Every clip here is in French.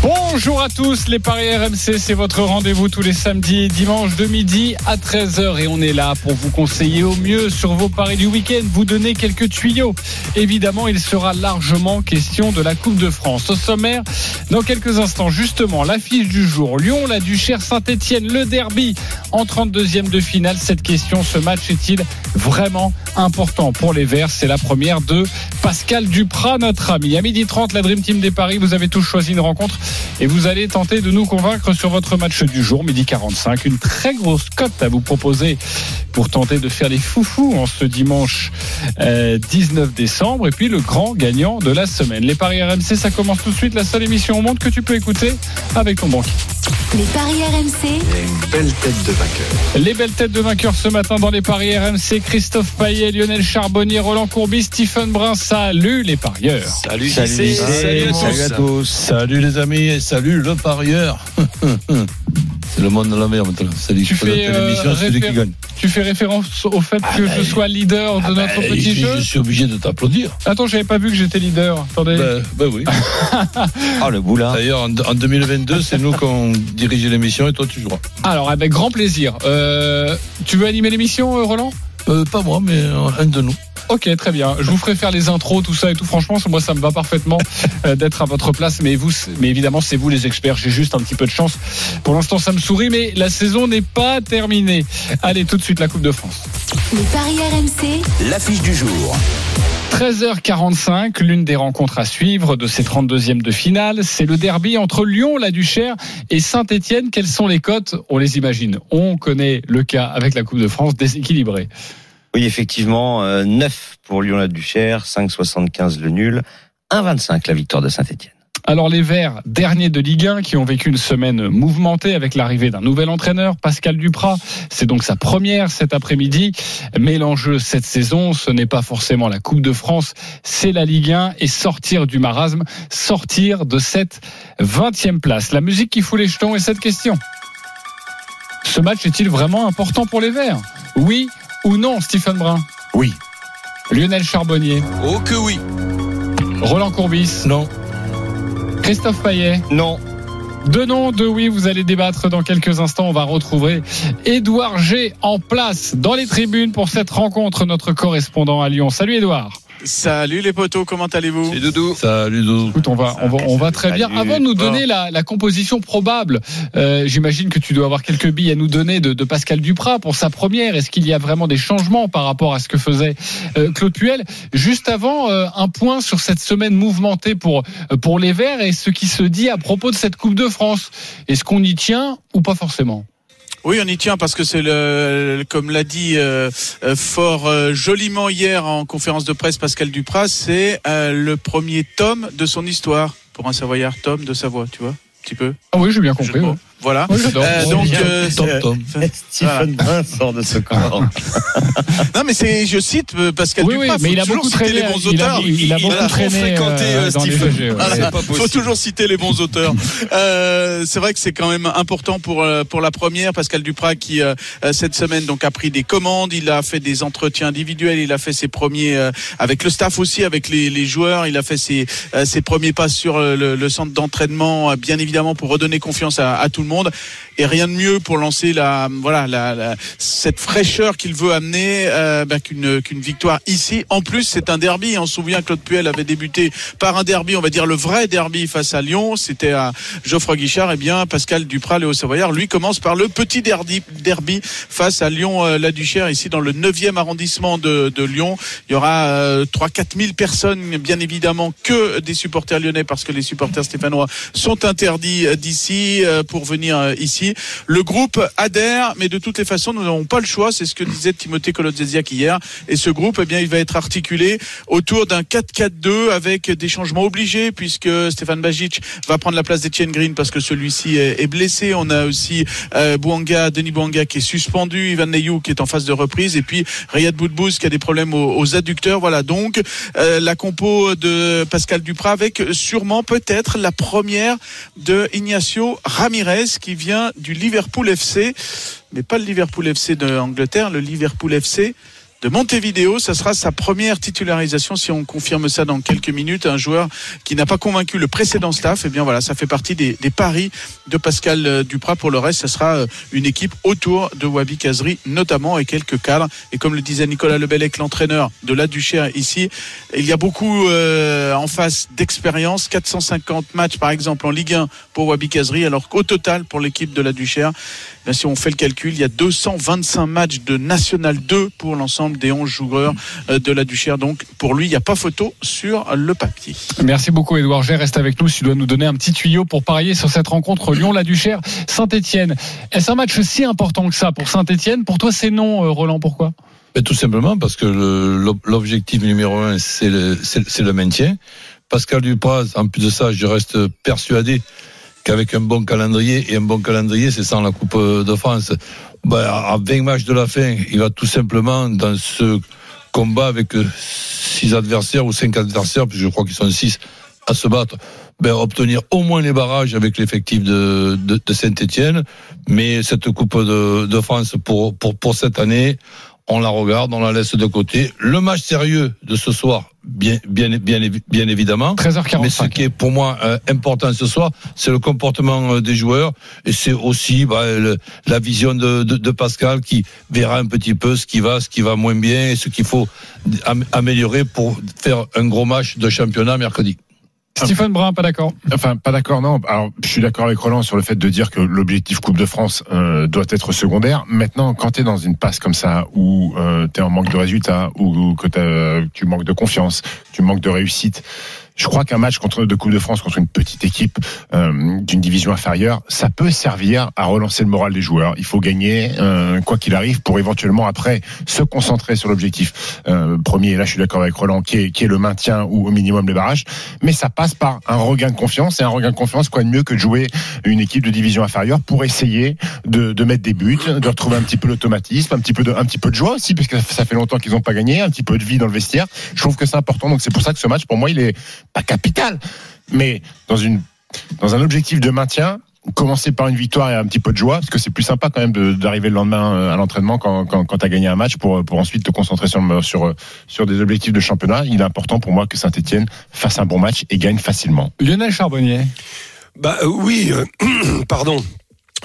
Bonjour à tous, les Paris RMC, c'est votre rendez-vous tous les samedis et dimanches de midi à 13h et on est là pour vous conseiller au mieux sur vos paris du week-end, vous donner quelques tuyaux. Évidemment, il sera largement question de la Coupe de France. Au sommaire, dans quelques instants, justement, l'affiche du jour, Lyon, la Duchère, Saint-Etienne, le derby en 32e de finale. Cette question, ce match est-il vraiment important pour les Verts? C'est la première de Pascal Duprat, notre ami. À midi 30, la Dream Team des Paris, vous avez tous choisi une rencontre et vous allez tenter de nous convaincre sur votre match du jour, midi 45. Une très grosse cote à vous proposer pour tenter de faire les foufous en ce dimanche euh, 19 décembre. Et puis le grand gagnant de la semaine. Les Paris RMC, ça commence tout de suite. La seule émission au monde que tu peux écouter avec ton banquier. Les paris RMC, Les belles têtes de vainqueurs ce matin dans les paris RMC. Christophe Payet, Lionel Charbonnier, Roland Courbis, Stephen Brun. Salut les parieurs. Salut, Salut, salut, salut à tous. Salut les amis et salut le parieur. C'est le monde de la mer maintenant. Salut, Tu fais, euh, l'émission, c'est celui qui gagne. Tu fais référence au fait Ah que bah, je sois leader de Ah notre bah, petit je, jeu je suis obligé de t'applaudir. Attends, j'avais pas vu que j'étais leader. Attendez. Ben, ben oui. Ah, le boulard. D'ailleurs, en, en 2022, c'est nous qui dirigé l'émission et toi tu joueras. Alors, avec grand plaisir. Euh, tu veux animer l'émission, euh, Roland? Euh, pas moi, mais un de nous. Ok, très bien. Je vous ferai faire les intros, tout ça et tout. Franchement, moi, ça me va parfaitement euh, d'être à votre place. Mais vous, mais évidemment, c'est vous les experts. J'ai juste un petit peu de chance. Pour l'instant, ça me sourit, mais la saison n'est pas terminée. Allez, tout de suite, la Coupe de France. les paris RMC, L'affiche du jour. 13h45, l'une des rencontres à suivre de ces 32e de finale, c'est le derby entre Lyon, la Duchère et Saint-Etienne. Quelles sont les cotes? On les imagine. On connaît le cas avec la Coupe de France déséquilibrée. Oui, effectivement, euh, 9 pour Lyon-la-Duchère, 5,75 le nul, 1,25 la victoire de Saint-Etienne. Alors les Verts, derniers de Ligue 1, qui ont vécu une semaine mouvementée avec l'arrivée d'un nouvel entraîneur, Pascal Duprat. C'est donc sa première cet après-midi. Mais l'enjeu cette saison, ce n'est pas forcément la Coupe de France, c'est la Ligue 1 et sortir du marasme, sortir de cette 20e place. La musique qui fout les jetons est cette question. Ce match est-il vraiment important pour les Verts? Oui ou non, Stephen Brun Oui. Lionel Charbonnier, Oh que oui. Roland Courbis, Non. Christophe Payet. Non, Deux noms, deux oui, vous allez débattre dans quelques instants. On va retrouver Édouard G en place dans les tribunes pour cette rencontre, notre correspondant à Lyon. Salut Édouard. Salut les potos, comment allez-vous C'est Doudou. Salut Doudou. Écoute, on va, on va, on va très bien. Salut. Avant de nous donner la, la composition probable, euh, j'imagine que tu dois avoir quelques billes à nous donner de, de Pascal Duprat pour sa première. Est-ce qu'il y a vraiment des changements par rapport à ce que faisait euh, Claude Puel? Juste avant, euh, un point sur cette semaine mouvementée pour, pour les Verts et ce qui se dit à propos de cette Coupe de France. Est-ce qu'on y tient ou pas forcément? Oui, on y tient parce que c'est le, comme l'a dit euh, euh, fort euh, joliment hier en conférence de presse Pascal Duprat, c'est euh, le premier tome de son histoire pour un Savoyard, tome de Savoie, tu vois, un petit peu. Ah oui, j'ai bien compris. ouais. Voilà. Oui, j'adore. Euh, Ouais, donc, euh, Tom Tom. Stephen Brun sort de ce corps. non, mais c'est, je cite euh, Pascal Oui, oui, Duprat. mais faut il a toujours beaucoup traîné. les bons Il a, auteurs. il a beaucoup Voilà. traîné fréquenté, euh, euh, Stephen. Ouais. Voilà. Pas faut toujours citer les bons auteurs. Euh, c'est vrai que c'est quand même important pour euh, pour la première. Pascal Duprat qui euh, euh, cette semaine donc a pris des commandes, il a fait des entretiens individuels, il a fait ses premiers euh, avec le staff aussi, avec les, les joueurs, il a fait ses euh, ses premiers pas sur euh, le, le centre d'entraînement, euh, bien évidemment pour redonner confiance à, à tout le monde. Et rien de mieux pour lancer la voilà la, la- cette fraîcheur qu'il veut amener euh, bah, qu'une qu'une victoire ici. En plus, c'est un derby. On se souvient Claude Puel avait débuté par un derby, on va dire le vrai derby face à Lyon. C'était à Geoffroy Guichard. Eh bien, Pascal Duprat, Léo Savoyard, lui commence par le petit derby, derby face à Lyon-La Duchère, ici dans le 9e arrondissement de, de Lyon. Il y aura euh, 3-4 000 personnes, bien évidemment, que des supporters lyonnais, parce que les supporters stéphanois sont interdits euh, d'ici euh, pour venir venir euh, ici. Le groupe adhère, mais de toutes les façons, nous n'avons pas le choix. C'est ce que disait Timothée Kolodziejczak hier. Et ce groupe, eh bien, il va être articulé autour d'un 4-4-2 avec des changements obligés puisque Stéphane Bajic va prendre la place d'Etienne Green parce que celui-ci est blessé. On a aussi euh, Bouanga, Denis Bouanga qui est suspendu, Ivan Neyou qui est en phase de reprise et puis Riyad Boudbouz qui a des problèmes aux, aux adducteurs. Voilà donc euh, la compo de Pascal Duprat avec sûrement peut-être la première de Ignacio Ramirez qui vient du Liverpool FC, mais pas le Liverpool FC de Angleterre, le Liverpool FC de Montevideo. Ça sera sa première titularisation si on confirme ça dans quelques minutes. Un joueur qui n'a pas convaincu le précédent staff. Et bien voilà, ça fait partie des, paris de Pascal euh, Duprat. Pour le reste, ça sera euh, une équipe autour de Wabi Kazri, notamment et quelques cadres. Et comme le disait Nicolas Lebellec, l'entraîneur de la Duchère ici, il y a beaucoup euh, en face d'expérience. 450 matchs par exemple en Ligue 1 pour Wabi Kazri, alors qu'au total pour l'équipe de la Duchère, ben, si on fait le calcul, il y a 225 matchs de National 2 pour l'ensemble des 11 joueurs euh, de la Duchère. Donc pour lui, il n'y a pas photo sur le papier. Merci beaucoup Edouard G. Reste avec nous. Tu dois nous donner un petit tuyau pour parier sur cette rencontre Lyon-La-Duchère Saint-Etienne. Est-ce un match si important que ça pour Saint-Etienne Pour toi, c'est non, euh, Roland. Pourquoi? Mais tout simplement parce que l'objectif numéro un, c'est le, le maintien. Pascal Dupraz, en plus de ça, je reste persuadé qu'avec un bon calendrier, et un bon calendrier, c'est sans la Coupe de France, à 20 matchs de la fin, il va tout simplement, dans ce combat avec 6 adversaires ou 5 adversaires, puis je crois qu'ils sont 6 à se battre, ben, obtenir au moins les barrages avec l'effectif de, de, de Saint-Etienne. Mais cette Coupe de, de France pour, pour, pour cette année, on la regarde, on la laisse de côté. Le match sérieux de ce soir, bien, bien, bien, bien évidemment. 13h45. Mais ce qui est pour moi euh, important ce soir, c'est le comportement euh, des joueurs et c'est aussi bah, le- la vision de, de, de Pascal qui verra un petit peu ce qui va, ce qui va moins bien et ce qu'il faut am- améliorer pour faire un gros match de championnat mercredi. Stephen Brun, pas d'accord. Enfin, pas d'accord, non. Alors, je suis d'accord avec Roland sur le fait de dire que l'objectif Coupe de France euh, doit être secondaire. Maintenant, quand tu es dans une passe comme ça, où euh, tu es en manque de résultats, ou, que t'as- tu manques de confiance, tu manques de réussite, je crois qu'un match contre de Coupe de France contre une petite équipe euh, d'une division inférieure, ça peut servir à relancer le moral des joueurs. Il faut gagner, euh, quoi qu'il arrive, pour éventuellement après se concentrer sur l'objectif euh, premier. Là, je suis d'accord avec Roland, qui est, qui est le maintien ou au minimum les barrages. Mais ça passe par un regain de confiance. Et un regain de confiance, quoi de mieux que de jouer une équipe de division inférieure pour essayer de, de mettre des buts, de retrouver un petit peu l'automatisme, un petit peu de, un petit peu de joie aussi, parce que ça fait longtemps qu'ils n'ont pas gagné, un petit peu de vie dans le vestiaire. Je trouve que c'est important. Donc c'est pour ça que ce match, pour moi, il est pas capital, mais dans une dans un objectif de maintien. Commencer par une victoire et un petit peu de joie, parce que c'est plus sympa quand même d'arriver le lendemain euh, à l'entraînement quand, quand, quand tu as gagné un match pour, pour ensuite te concentrer sur, sur, sur des objectifs de championnat. Il est important pour moi que Saint-Etienne fasse un bon match et gagne facilement. Lionel Charbonnier. Bah euh, oui, euh, pardon.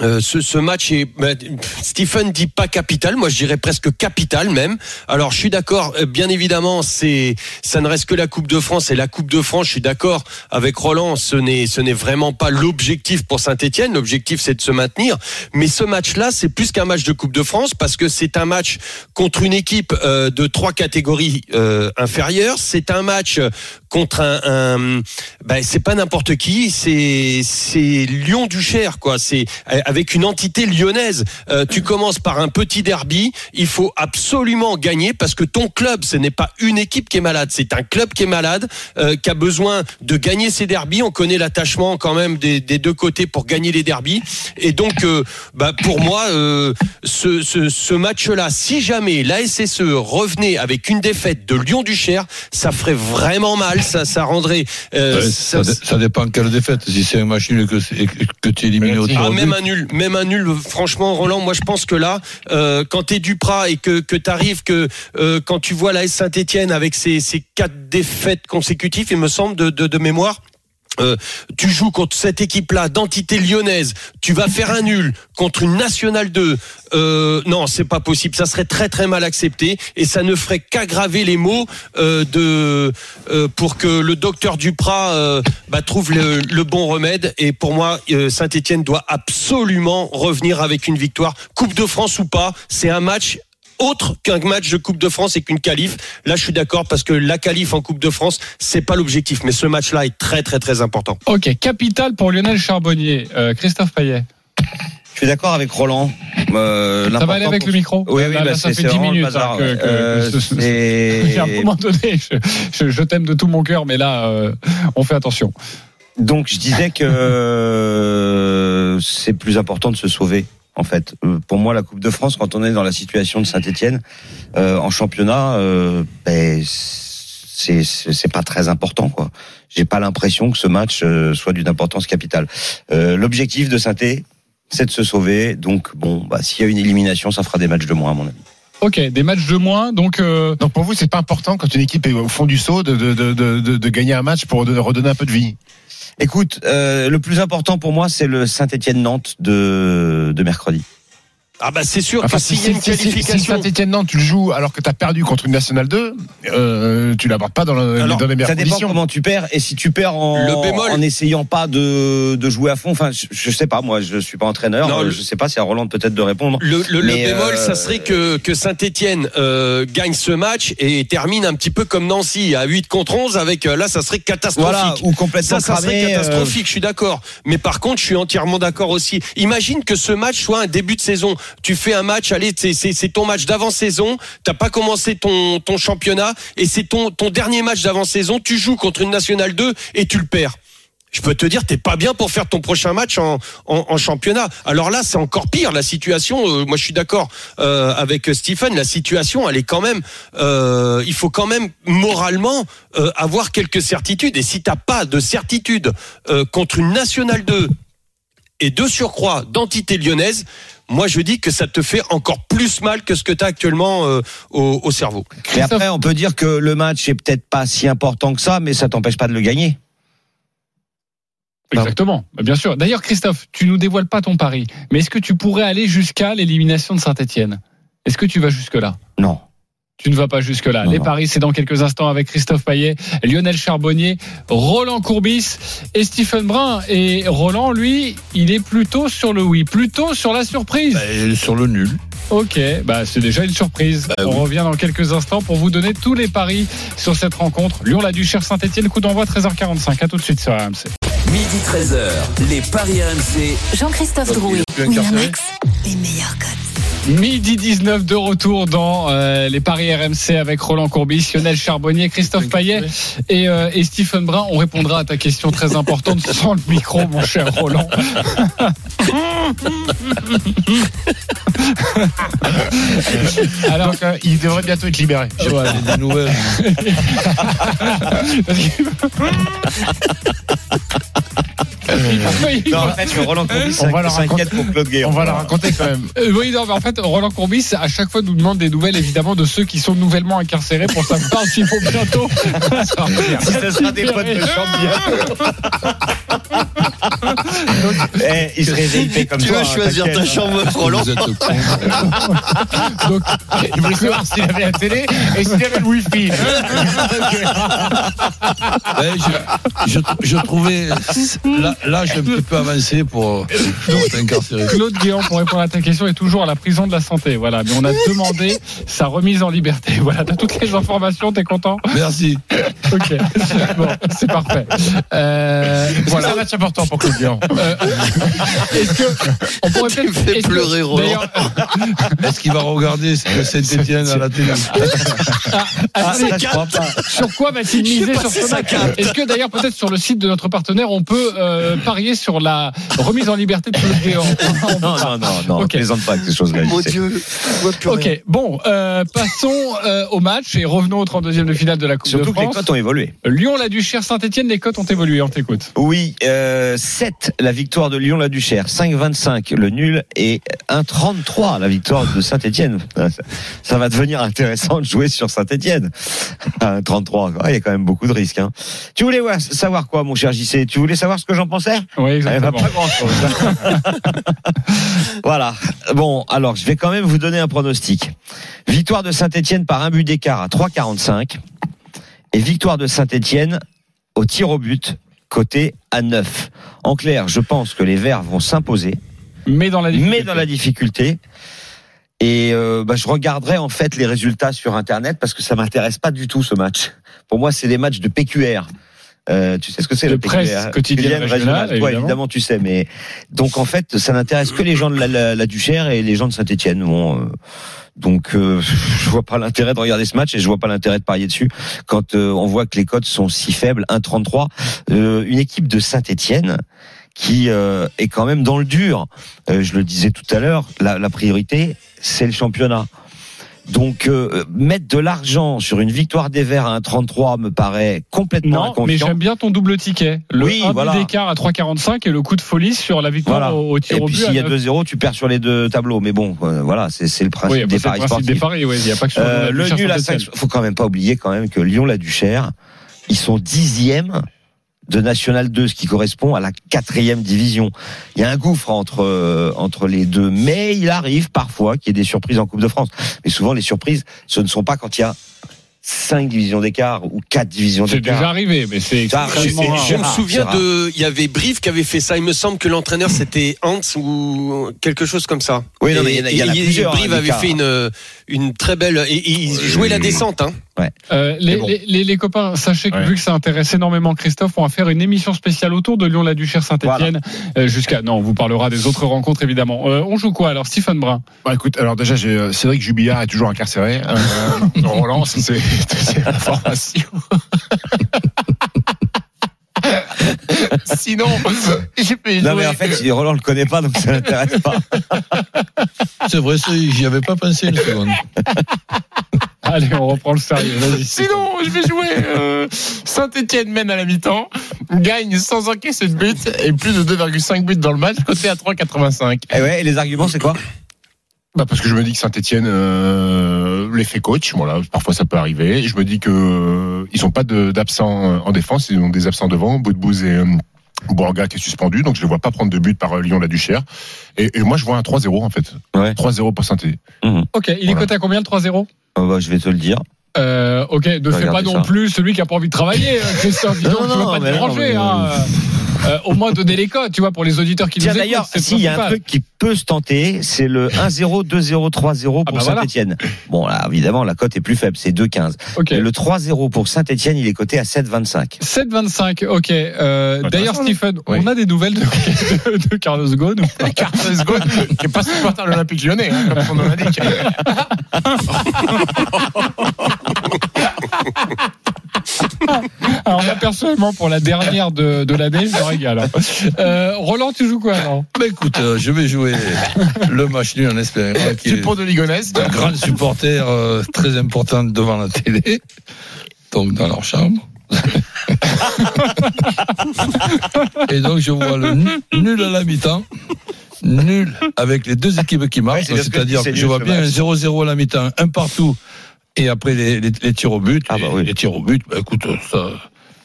Euh, ce, ce match est bah, Stephen dit pas capital, moi je dirais presque capital même. Alors je suis d'accord, euh, bien évidemment, c'est ça ne reste que la Coupe de France et la Coupe de France, je suis d'accord avec Roland, ce n'est ce n'est vraiment pas l'objectif pour Saint-Étienne, l'objectif c'est de se maintenir, mais ce match-là, c'est plus qu'un match de Coupe de France parce que c'est un match contre une équipe euh, de trois catégories euh, inférieures, c'est un match contre un, un ben, c'est pas n'importe qui, c'est c'est Lyon Duchère quoi, c'est avec une entité lyonnaise. Euh, tu commences par un petit derby, il faut absolument gagner parce que ton club, ce n'est pas une équipe qui est malade, c'est un club qui est malade, euh, qui a besoin de gagner ses derbies. On connaît l'attachement quand même des, des deux côtés pour gagner les derbies. Et donc, euh, bah, pour moi, euh, ce, ce, ce match-là, si jamais la SSE revenait avec une défaite de Lyon-Duchère, ça ferait vraiment mal. Ça, ça rendrait. euh, Ouais, ça- ça, ça dépend quelle défaite. Si c'est un match nul que, que tu es éliminé au ah, même un nul, même un nul. Franchement, Roland, moi je pense que là, euh, quand t'es Duprat et que que t'arrives, que euh, quand tu vois la S Saint-Étienne avec ses, quatre défaites consécutives, il me semble de mémoire. Euh, tu joues contre cette équipe-là d'entité lyonnaise, tu vas faire un nul contre une nationale 2. Euh, non, c'est pas possible. Ça serait très très mal accepté et ça ne ferait qu'aggraver les mots euh, de euh, pour que le docteur Duprat bah, trouve le, bon remède. Et pour moi, Saint-Étienne doit absolument revenir avec une victoire, Coupe de France ou pas. C'est un match autre qu'un match de Coupe de France et qu'une qualif. Là, je suis d'accord parce que la qualif en Coupe de France, c'est pas l'objectif, mais ce match-là est très très très important. Ok, capital pour Lionel Charbonnier. Euh, Christophe Payet. suis d'accord avec Roland. Euh, Ça va aller avec pour- le micro Oui, oui, Là, bah, là, ça c'est- fait c'est 10 vraiment le minutes bazar, hein, que, ouais. que- Euh, que ce- c'est- à un moment donné, je, je- je t'aime de tout mon cœur, mais là, euh, on fait attention. Donc je disais que euh, c'est plus important de se sauver. En fait, Euh, pour moi, la Coupe de France, quand on est dans la situation de Saint-Étienne en championnat, euh, ben, c'est c'est c'est pas très important, quoi. J'ai pas l'impression que ce match euh, soit d'une importance capitale. Euh, L'objectif de saint c'est de se sauver. Donc bon, bah, s'il y a une élimination, ça fera des matchs de moins, à mon avis. Ok, des matchs de moins, donc euh, Donc pour vous, c'est pas important quand une équipe est au fond du saut de, de, de, de, de- de gagner un match pour de- redonner un peu de vie? Écoute, euh, le plus important pour moi, c'est le Saint-Étienne-Nantes de, de mercredi. Ah bah c'est sûr Enfin, que s'il y a une si, si, si qualification. Saint-Etienne-Nantes, tu le joues alors que tu as perdu contre une Nationale 2, euh, tu l'abordes pas dans, le, Alors, dans les meilleures Ça dépend conditions. comment tu perds et si tu perds en, Le bémol- en essayant pas de, de jouer à fond. Enfin, je, je sais pas. Moi, je suis pas entraîneur. Non, euh, je sais pas. C'est à Roland peut-être de répondre. Le, le, le Mais, bémol, euh, ça serait que, que Saint-Etienne gagne ce match et termine un petit peu comme Nancy à 8 contre 11 avec euh, là ça serait catastrophique. Voilà, ou complètement Ça, ça serait cramé, euh, catastrophique, je suis d'accord. Mais par contre, je suis entièrement d'accord aussi. Imagine que ce match soit un début de saison. Tu fais un match, allez, c'est- ton match d'avant-saison. T'as pas commencé ton, championnat et c'est ton, dernier match d'avant-saison. Tu joues contre une Nationale 2 et tu le perds. Je peux te dire, t'es pas bien pour faire ton prochain match en, championnat. Alors là, c'est encore pire. La situation, euh, moi, je suis d'accord euh, avec Stephen. La situation, elle est quand même. euh, il faut quand même moralement avoir quelques certitudes. Et si t'as pas de certitude contre une nationale 2 et de surcroît d'entité lyonnaise, moi, je dis que ça te fait encore plus mal que ce que tu as actuellement euh, au, au cerveau. Et après, on peut dire que le match est peut-être pas si important que ça, mais ça t'empêche pas de le gagner. exactement, Bah, bien sûr. D'ailleurs, Christophe, tu nous dévoiles pas ton pari, mais est-ce que tu pourrais aller jusqu'à l'élimination de Saint-Etienne Est-ce que tu vas jusque là Non. Tu ne vas pas jusque-là. Non, Les non. paris, c'est dans quelques instants avec Christophe Payet, Lionel Charbonnier, Roland Courbis et Stephen Brun. Et Roland, lui, il est plutôt sur le oui, plutôt sur la surprise. Bah, sur le nul. Ok, bah c'est déjà une surprise. Bah On oui. revient dans quelques instants pour vous donner tous les paris sur cette rencontre. Lyon, la Duchère, Saint-Etienne, coup d'envoi 13h45. À tout de suite sur RMC. Midi 13h, les Paris RMC. Jean-Christophe Drouet, Winamax, les meilleurs codes. Midi 19 de retour dans euh, les paris RMC avec Roland Courbis, Lionel Charbonnier, Christophe Payet et, euh, et Stephen Brun. On répondra à ta question très importante sans le micro, mon cher Roland. Alors, Donc euh, il devrait bientôt être libéré. voilà. J'ai des nouvelles. Oui, Non, en fait, que Roland Courbis On va leur s'inquiète pour Claude Guéant. On va la raconter quand même. Euh, oui, non, mais en fait, Roland Courbis, à chaque fois, nous demande des nouvelles, évidemment, de ceux qui sont nouvellement incarcérés pour savoir s'il faut bientôt. Si ce sera des potes de chambre bientôt. Eh, il se réveille comme Tu toi. veux hein, choisir ta chambre, Roland Vous êtes con. Donc, Il voulait savoir s'il avait la télé et s'il avait le wifi. Ouais, je, je, je trouvais là, là j'ai un petit peu avancé pour, être incarcéré. Claude Guéant, pour répondre à ta question, est toujours à la prison de la santé. Voilà, mais on a demandé sa remise en liberté. Voilà, t'as toutes les informations, t'es content? Merci. Ok. Bon, c'est parfait. Euh, Voilà. C'est voilà. Important pour Claude. Euh, est-ce que on pourrait peut-être me fais est-ce que- pleurer, Roland. Est-ce qu'il va regarder Saint-Etienne à la télé Ah, ça, je crois pas. Sur quoi va-t-il miser sur ce match Est-ce que d'ailleurs peut-être sur le site de notre partenaire on peut euh, parier sur la remise en liberté de Claude Guéant Non, non, non, non. Ok. On plaisante pas avec ces choses-là. Mon. Dieu, je vois plus rien. Ok, bon, euh, passons euh, au match et revenons au 32e de finale de la Coupe Surtout de que les France. cotes ont évolué. Lyon, la Duchère, Saint-Etienne, les cotes ont évolué, on t'écoute. Oui, euh, 7 la victoire de Lyon la Duchère, 5,25 le nul et 1,33 la victoire de Saint-Etienne. Ça va devenir intéressant de jouer sur Saint-Etienne. 1,33, il y a quand même beaucoup de risques. Hein. Tu voulais savoir quoi mon cher JC Tu voulais savoir ce que j'en pensais? Oui, Eh ben, exactement. pas grand-chose. voilà. Bon, alors je vais quand même vous donner un pronostic. Victoire de Saint-Etienne par un but d'écart à 3,45 et victoire de Saint-Etienne au tir au but côté à 9. En clair, je pense que les Verts vont s'imposer, Mais dans la difficulté. mais dans la difficulté. Et euh, bah, je regarderai en fait les résultats sur Internet parce que ça m'intéresse pas du tout ce match. Pour moi, c'est des matchs de PQR. Euh, tu sais ce que c'est le presse PQR, quotidienne régionale, Toi, évidemment. évidemment, tu sais. Mais donc en fait, ça n'intéresse que les gens de la, la, la Duchère et les gens de Saint-Étienne. Bon, euh, donc euh, je vois pas l'intérêt de regarder ce match et je vois pas l'intérêt de parier dessus quand euh, on voit que les cotes sont si faibles, 1,33. Euh, une équipe de Saint-Étienne qui euh, est quand même dans le dur. Euh, je le disais tout à l'heure, la, la priorité, c'est le championnat. Donc euh, mettre de l'argent sur une victoire des Verts à 1,33 me paraît complètement Non, mais j'aime bien ton double ticket. Le Oui, 1 voilà. d'écart à 3,45 et le coup de folie sur la victoire Voilà. au, au tir Et au puis but. s'il y a à neuf. 2-0, tu perds sur les deux tableaux. Mais bon, euh, voilà, c'est c'est le principe Oui, bah, des paris principe sportifs. des paris, oui. Il n'y a pas que sur Euh, le nul à Saint-Étienne. 5, faut quand même pas oublier quand même que Lyon-La Duchère, ils sont dixièmes de National 2, ce qui correspond à la quatrième division. Il y a un gouffre entre euh, entre les deux, mais il arrive parfois qu'il y ait des surprises en Coupe de France. Mais souvent les surprises, ce ne sont pas quand il y a cinq divisions d'écart ou quatre divisions C'est d'écart. déjà arrivé, mais c'est Je, extrêmement c'est- rare. je me souviens c'est de, il y avait Brive qui avait fait ça. Il me semble que l'entraîneur c'était Hans ou quelque chose comme ça. Oui, non, mais il y en a- il y en a plusieurs, Brive hein, avait fait une une très belle et, et il jouait la descente. Hein. Euh, les, bon. les, les- les copains, sachez que Ouais. vu que ça intéresse énormément Christophe, on va faire une émission spéciale autour de Lyon-la-Duchère Saint-Etienne. jusqu'à, non, on vous parlera des autres rencontres évidemment. Euh, on joue quoi alors, Stephen Brun? Bah écoute, alors déjà, euh, Cédric Jubillard est toujours incarcéré. Euh, Roland, c'est c'est l'information. Sinon, Non mais en fait, Roland le connaît pas, donc ça l'intéresse pas. C'est vrai, j'y avais pas pensé une seconde. Allez, on reprend le sérieux. Vas-y. Sinon, je vais jouer. euh, Saint-Etienne mène à la mi-temps, gagne sans encaisser de but et plus de 2,5 buts dans le match, côté à 3,85. Et ouais, et les arguments, c'est quoi? Bah parce que je me dis que Saint-Etienne euh, l'effet coach, voilà, parfois ça peut arriver. Je me dis que euh, ils ont pas de- d'absents euh, en défense, ils ont des absents devant, Boudbouz et euh, Bourga qui est suspendu, donc je les vois pas prendre de but par euh, Lyon la Duchère. Et, et moi je vois un 3-0 en fait. Ouais. 3-0 pour Saint-Etienne. Ok, il est Voilà. coté à combien le 3-0 Oh, bah, Je vais te le dire. euh, ok, ne fais pas non ça. plus celui qui a pas envie de travailler, euh, Christophe. Dis Non, donc, tu non, vas pas te non, déranger. hein. Euh, au moins donner les codes, tu vois, pour les auditeurs qui Tiens nous d'ailleurs, s'il y a un truc qui peut se tenter, c'est le 1-0, 2-0, 3-0 pour Ah bah voilà. Saint-Etienne. Bon là, évidemment, la cote est plus faible, c'est 2-15. Ok. Et Le 3-0 pour Saint-Etienne, il est coté à 7-25. 7-25, ok. Euh, D'ailleurs. Stephen, Oui. on a des nouvelles de, de, de Carlos Ghosn ou pas Carlos Ghosn, qui est pas supporter de l'Olympique lyonnais, hein, comme son nom l'indique. Alors moi personnellement pour la dernière de, de l'année, je me régale. hein. Euh, Roland, tu joues quoi alors Bah écoute, euh, je vais jouer le match nul en espérant qu'il y ait Support de Ligonnès. un grand supporter euh, très important devant la télé, donc dans leur chambre. Et donc je vois le nu- nul à la mi-temps, nul avec les deux équipes qui marquent, Ouais, que c'est-à-dire que je vois bien un match. 0-0 à la mi-temps, un partout, et après les, les- les tirs au but. Ah bah oui. Les tirs au but, bah écoute, ça,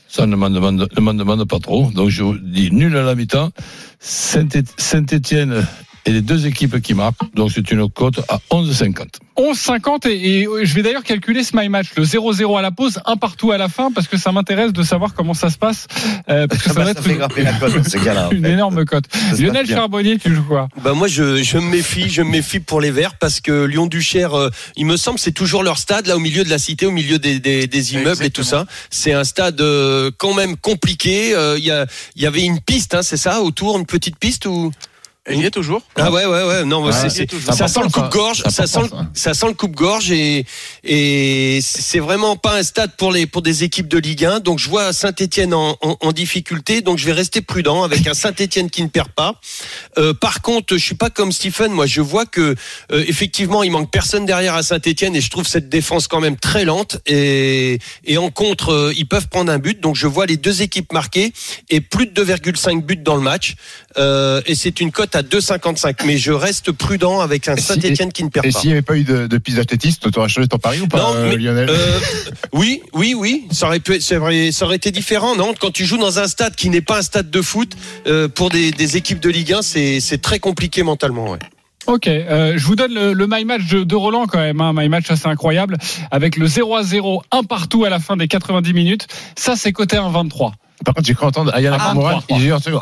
ça ne m'en demande, demande pas trop. Donc je vous dis nul à la mi-temps, Saint-Étienne et les deux équipes qui marquent, donc c'est une cote à 11,50. 11,50 et, et je vais d'ailleurs calculer ce my match, le 0-0 à la pause, un partout à la fin, parce que ça m'intéresse de savoir comment ça se passe, euh, parce que ça Bah, va être fait une, grimper la cote dans ces cas-là. en une fait. énorme cote. Lionel. Charbonnier, tu joues quoi? Bah moi je, je me méfie, je me méfie pour les Verts parce que Lyon Duchère, euh, il me semble c'est toujours leur stade là au milieu de la cité, au milieu des, des, des immeubles et tout ça. C'est un stade euh, quand même compliqué. Euh, Il y a il y avait une piste, hein, c'est ça, autour une petite piste ou? Il y est toujours. ah ouais ouais ouais non Ouais, c'est- c'est ça sent le important, coupe gorge ça. sent le, ça. sent le coupe gorge et et c'est vraiment pas un stade pour les pour des équipes de Ligue 1 donc je vois Saint-Étienne en, en, en difficulté donc je vais rester prudent avec un Saint-Étienne qui ne perd pas euh, par contre, je suis pas comme Stephen. Moi, je vois que euh, effectivement, il manque personne derrière à Saint-Etienne et je trouve cette défense quand même très lente. Et, et en contre, euh, ils peuvent prendre un but. Donc, je vois les deux équipes marquées et plus de 2,5 buts dans le match. Euh, et c'est une cote à 2,55. Mais je reste prudent avec un Et si- Saint-Etienne qui ne perd Et pas. s'il n'y avait pas eu de, de piste d'athlétisme, tu aurais changé ton pari ou pas, Non, euh, mais, Lionel euh, oui, oui, oui. Ça aurait pu, être- ça aurait, ça aurait été différent, non? Quand tu joues dans un stade qui n'est pas un stade de foot, euh, pour des, des équipes de Ligue 1, c'est très compliqué mentalement. Ouais. Ok, euh, je vous donne le, le my match de, de Roland quand même, un my match assez incroyable, avec le 0 à 0, un partout à la fin des 90 minutes. Ça, c'est coté à 1,23. Par contre, j'ai cru entendre Aya Ah,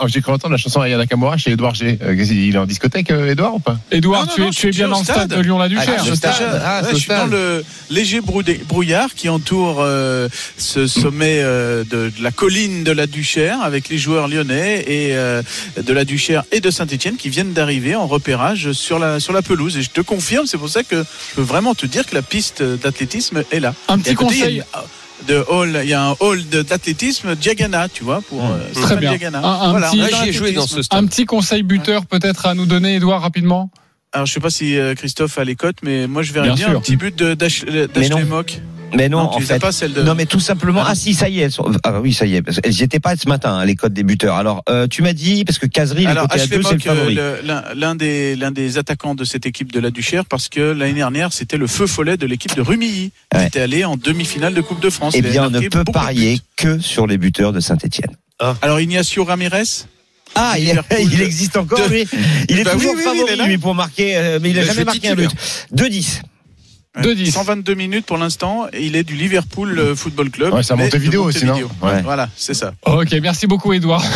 J'ai cru entendre la chanson Aya Nakamura chez Edouard G. Euh, Il est en discothèque, euh, Edouard, ou pas Edouard, Non, non, tu, non, es, tu bien dans le stade de Lyon-La Ah, Duchère. je suis- Ah, ouais, ce je suis dans le léger brouillard qui entoure euh, ce sommet euh, de, de la colline de la Duchère avec les joueurs lyonnais et euh, de la Duchère et de Saint-Etienne qui viennent d'arriver en repérage sur la, sur la pelouse. Et je te confirme, c'est pour ça que je peux vraiment te dire que la piste d'athlétisme est là. Un Et petit côté, a conseil. De hall, il y a un hall d'athlétisme Diagana, tu vois, pour euh, Très bien. Diagana. Un- un Voilà, petit- Là, joué dans ce stade. Un petit conseil buteur peut-être à nous donner, Edouard, rapidement Alors je sais pas si euh, Christophe a les cotes, mais moi je verrais Bien un petit but de- d'Ash- Mais d'Ashley. Mock. Mais non, Non, tu en fait. pas, celles de- Non, mais tout simplement. Ah. Ah si, ça y est. Elles sont... Ah oui, ça y est. y étaient pas ce matin, hein, les codes des buteurs. Alors, euh, tu m'as dit parce que Casery, le Alors, côté à Ashley deux, c'est le Mock, favori. le- l'un des, l'un des attaquants de cette équipe de la Duchère, parce que l'année dernière, c'était le feu follet de l'équipe de Rumilly, qui Ouais. était allé en demi-finale de Coupe de France. Eh bien, on ne peut parier que sur les buteurs de Saint-Etienne. Alors, Ignacio Ramirez Ah, il, il existe encore, De- lui. Il est Bah toujours oui, oui, favori, il est là. lui, pour marquer, euh, mais il a Bah, jamais marqué un but. titulaire. 2-10. Ouais. 2-10. 122 minutes pour l'instant, et il est du Liverpool euh, Football Club. Ouais, mais de Montevideo aussi, non? Ouais. Voilà, c'est ça. Ok, merci beaucoup, Edouard.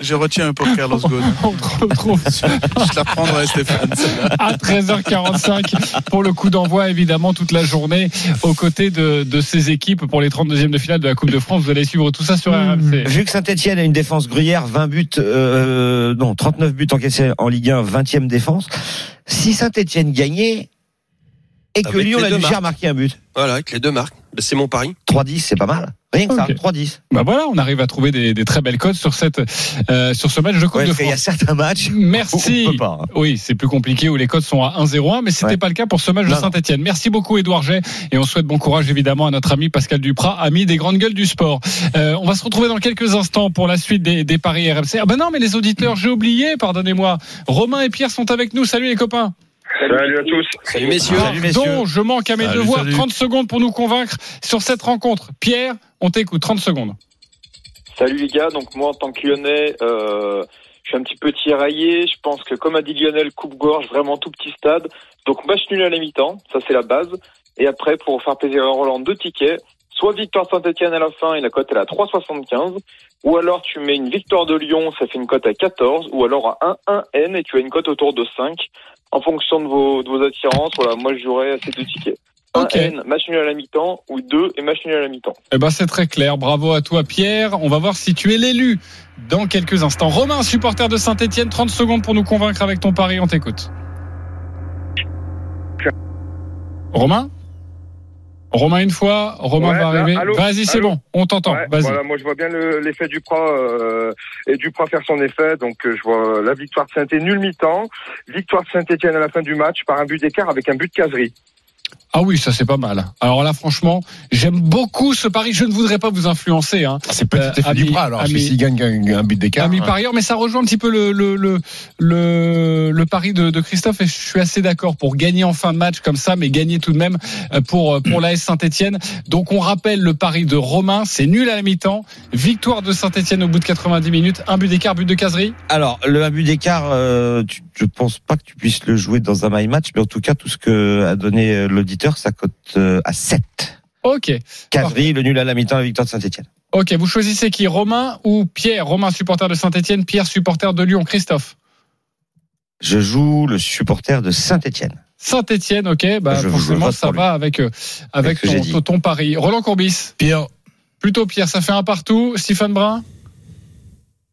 Je retiens pour Carlos Ghosn. On te retrouve Je la reprendrai, Stéphane. à 13h45 pour le coup d'envoi, évidemment, toute la journée aux côtés de, de ces équipes pour les 32e de finale de la Coupe de France. Vous allez suivre tout ça sur RMC. Vu que Saint-Etienne a une défense gruyère, 20 buts, euh, non, 39 buts encaissés en Ligue 1, 20e défense. Si Saint-Etienne gagnait et que Lyon Duchère marques. marquait un but, Voilà, avec les deux marques. Ben, C'est mon pari. 3-10, c'est pas mal. Rien que ça, 3-10. Bah voilà, on arrive à trouver des, des très belles cotes sur cette euh, sur ce match de Coupe Ouais, de parce qu'il y a France. certains matchs. Merci. On peut pas. hein. Oui, c'est plus compliqué où les codes sont à 1-0-1, mais c'était Ouais. pas le cas pour ce match de Non. Saint-Etienne. Merci beaucoup Édouard Jet et on souhaite bon courage évidemment à notre ami Pascal Duprat, ami des grandes gueules du sport. Euh, on va se retrouver dans quelques instants pour la suite des, des paris RMC. Ah ben non, mais les auditeurs, j'ai oublié, pardonnez-moi. Romain et Pierre sont avec nous. Salut les copains. Salut à tous. Salut messieurs. Salut, messieurs. Je manque à mes Salut, devoirs. salut. 30 secondes pour nous convaincre sur cette rencontre. Pierre, on t'écoute. 30 secondes. Salut les gars, donc moi en tant que lyonnais, euh, je suis un petit peu tiraillé. Je pense que comme a dit Lionel, coupe-gorge, vraiment tout petit stade. Donc match nul à la mi-temps, ça c'est la base. Et après, pour faire plaisir à Roland, deux tickets. Soit victoire Saint-Etienne à la fin et la cote elle est à 3,75. Ou alors tu mets une victoire de Lyon, ça fait une cote à 14. Ou alors à 1-1N et tu as une cote autour de 5. En fonction de vos, de vos attirances, voilà, moi je jouerais à ces deux tickets. Ok. 1N, match nul à la mi-temps, ou 2 et match nul à la mi-temps. Eh ben, c'est très clair. Bravo à toi, Pierre. On va voir si tu es l'élu dans quelques instants. Romain, supporter de Saint-Etienne, 30 secondes pour nous convaincre avec ton pari. On t'écoute. Romain? Romain une fois, Romain Ouais, va là, arriver. Vas-y, c'est bon, on t'entend. Ouais, Vas-y. voilà, moi je vois bien le- l'effet du euh, et Duprat faire son effet. Donc euh, je vois la victoire de Saint-Étienne nul mi-temps, victoire de Saint-Étienne à la fin du match par un but d'écart avec un but de caserie. Ah oui, ça c'est pas mal. Alors là, franchement, j'aime beaucoup ce pari. Je ne voudrais pas vous influencer. Hein. C'est peut-être Euh, effet du ami- bras, alors. ami- S'il gagne un, un but d'écart. Ami hein. parieur, mais ça rejoint un petit peu le le le le, le pari de, de Christophe et je suis assez d'accord pour gagner en fin de match comme ça, mais gagner tout de même euh, pour euh, pour l'AS Saint-Étienne. Donc on rappelle le pari de Romain, c'est nul à la mi-temps, victoire de Saint-Étienne au bout de 90 minutes, un but d'écart, but de caserie. Alors, le un but d'écart, euh, tu- je pense pas que tu puisses le jouer dans un my match, mais en tout cas, tout ce que a donné euh, l'auditeur, ça cote euh, à 7. Ok, Caserie, le nul à la mi-temps, la victoire de Saint-Etienne. ok. Vous choisissez qui, Romain ou Pierre? Romain supporter de Saint-Étienne, Pierre supporter de Lyon. Christophe. Je joue le supporter de Saint-Etienne. Saint-Étienne, ok. Bah Je- forcément ça va avec euh, avec ton, ton, ton pari. Roland Courbis. Pierre, Plutôt Pierre, ça fait un partout. Stéphane Brun.